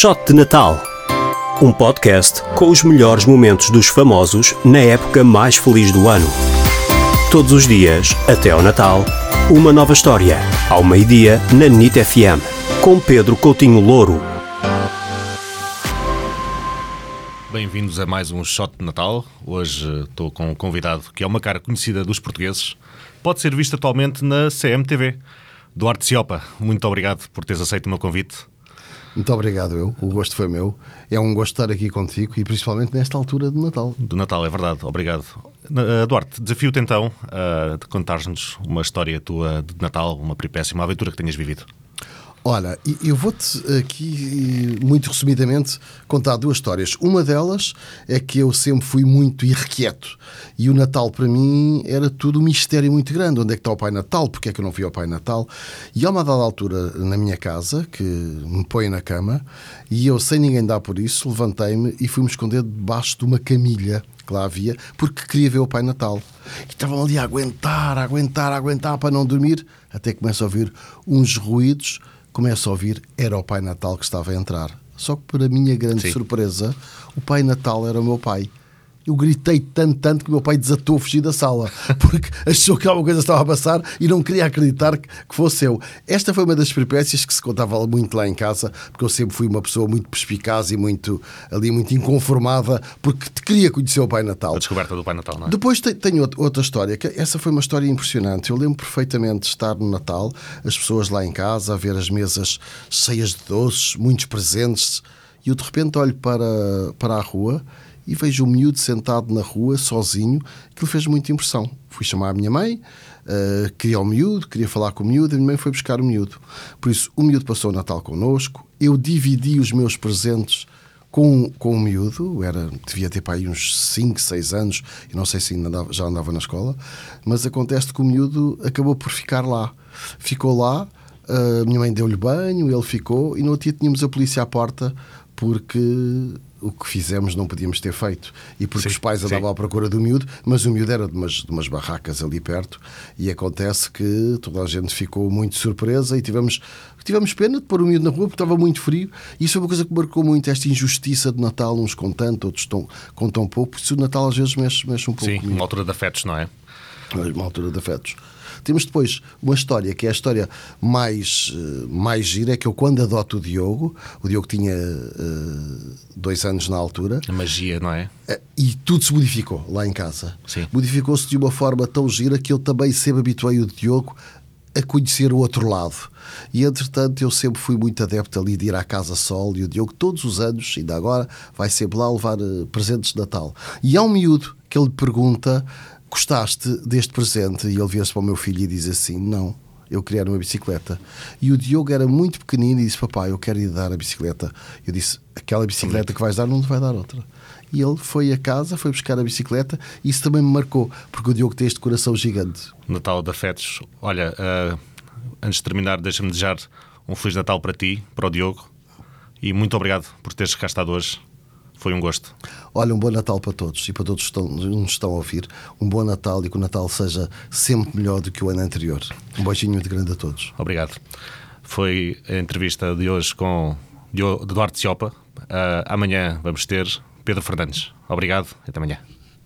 Shot de Natal. Um podcast com os melhores momentos dos famosos na época mais feliz do ano. Todos os dias, até ao Natal, uma nova história. Ao meio-dia, na NIT FM. Com Pedro Coutinho Louro. Bem-vindos a mais um Shot de Natal. Hoje estou com um convidado que é uma cara conhecida dos portugueses. Pode ser visto atualmente na CMTV. Duarte Ciopa, muito obrigado por teres aceito o meu convite. Muito obrigado, eu. O gosto foi meu. É um gosto estar aqui contigo e principalmente nesta altura de Natal. Do Natal, é verdade. Obrigado. Uh, Duarte, desafio-te então uh, de contar-nos uma história tua de Natal, uma peripécia, uma aventura que tenhas vivido. Olha, eu vou-te aqui, muito resumidamente, contar duas histórias. Uma delas é que eu sempre fui muito irrequieto e o Natal para mim era tudo um mistério muito grande. Onde é que está o Pai Natal? Porquê é que eu não vi o Pai Natal? E há uma dada altura na minha casa que me põe na cama e eu, sem ninguém dar por isso, levantei-me e fui-me esconder debaixo de uma camilha que lá havia porque queria ver o Pai Natal. E estavam ali a aguentar, a aguentar, a aguentar para não dormir, até começo a ouvir uns ruídos começo a ouvir, era o Pai Natal que estava a entrar. Só que, para minha grande Sim. surpresa, o Pai Natal era o meu pai eu gritei tanto, tanto que o meu pai desatou a fugir da sala, porque achou que alguma coisa estava a passar e não queria acreditar que, fosse eu. Esta foi uma das peripécias que se contava muito lá em casa, porque eu sempre fui uma pessoa muito perspicaz e muito ali muito inconformada, porque queria conhecer o Pai Natal. A descoberta do Pai Natal, não é? Depois tenho outra história, que essa foi uma história impressionante. Eu lembro perfeitamente de estar no Natal, as pessoas lá em casa, a ver as mesas cheias de doces, muitos presentes, e eu de repente olho para, para a rua e vejo o miúdo sentado na rua, sozinho, que lhe fez muita impressão. Fui chamar a minha mãe, uh, queria o miúdo, queria falar com o miúdo, a minha mãe foi buscar o miúdo. Por isso, o miúdo passou o Natal connosco, eu dividi os meus presentes com, com o miúdo, era, devia ter para aí uns 5, 6 anos, e não sei se ainda andava, já andava na escola, mas acontece que o miúdo acabou por ficar lá. Ficou lá, a minha mãe deu-lhe banho, ele ficou, e no outro dia tínhamos a polícia à porta porque o que fizemos não podíamos ter feito. E porque sim, os pais andavam sim. à procura do miúdo, mas o miúdo era de umas, de umas barracas ali perto, e acontece que toda a gente ficou muito surpresa e tivemos, tivemos pena de pôr o miúdo na rua porque estava muito frio. E isso é uma coisa que marcou muito esta injustiça de Natal, uns com tanto, outros tão, com tão pouco, porque o Natal às vezes mexe, mexe um pouco. Sim, comigo. uma altura de afetos, não é? Uma altura de afetos. Temos depois uma história que é a história mais, eh, mais gira, é que eu quando adoto o Diogo, o Diogo tinha uh, dois anos na altura. A magia, não é? Uh, e tudo se modificou lá em casa. Modificou-se de uma forma tão gira que eu também sempre habituei o Diogo a conhecer o outro lado. E entretanto eu sempre fui muito adepto ali de ir à Casa Sol e o Diogo todos os anos, ainda agora, vai sempre lá levar uh, presentes de Natal. E há um miúdo que ele pergunta gostaste deste presente? E ele vira-se para o meu filho e diz assim: Não, eu queria uma bicicleta. E o Diogo era muito pequenino e disse: Papai, eu quero ir dar a bicicleta. Eu disse: Aquela bicicleta que vais dar, não te vai dar outra. E ele foi a casa, foi buscar a bicicleta e isso também me marcou, porque o Diogo tem este coração gigante. Natal de afetos. Olha, uh, antes de terminar, deixa-me desejar um Feliz Natal para ti, para o Diogo. E muito obrigado por teres cá estado hoje. Foi um gosto. Olha, um bom Natal para todos e para todos que nos estão a ouvir. Um bom Natal e que o Natal seja sempre melhor do que o ano anterior. Um beijinho muito grande a todos. Obrigado. Foi a entrevista de hoje com Eduardo Ciopa. Uh, amanhã vamos ter Pedro Fernandes. Obrigado e até amanhã.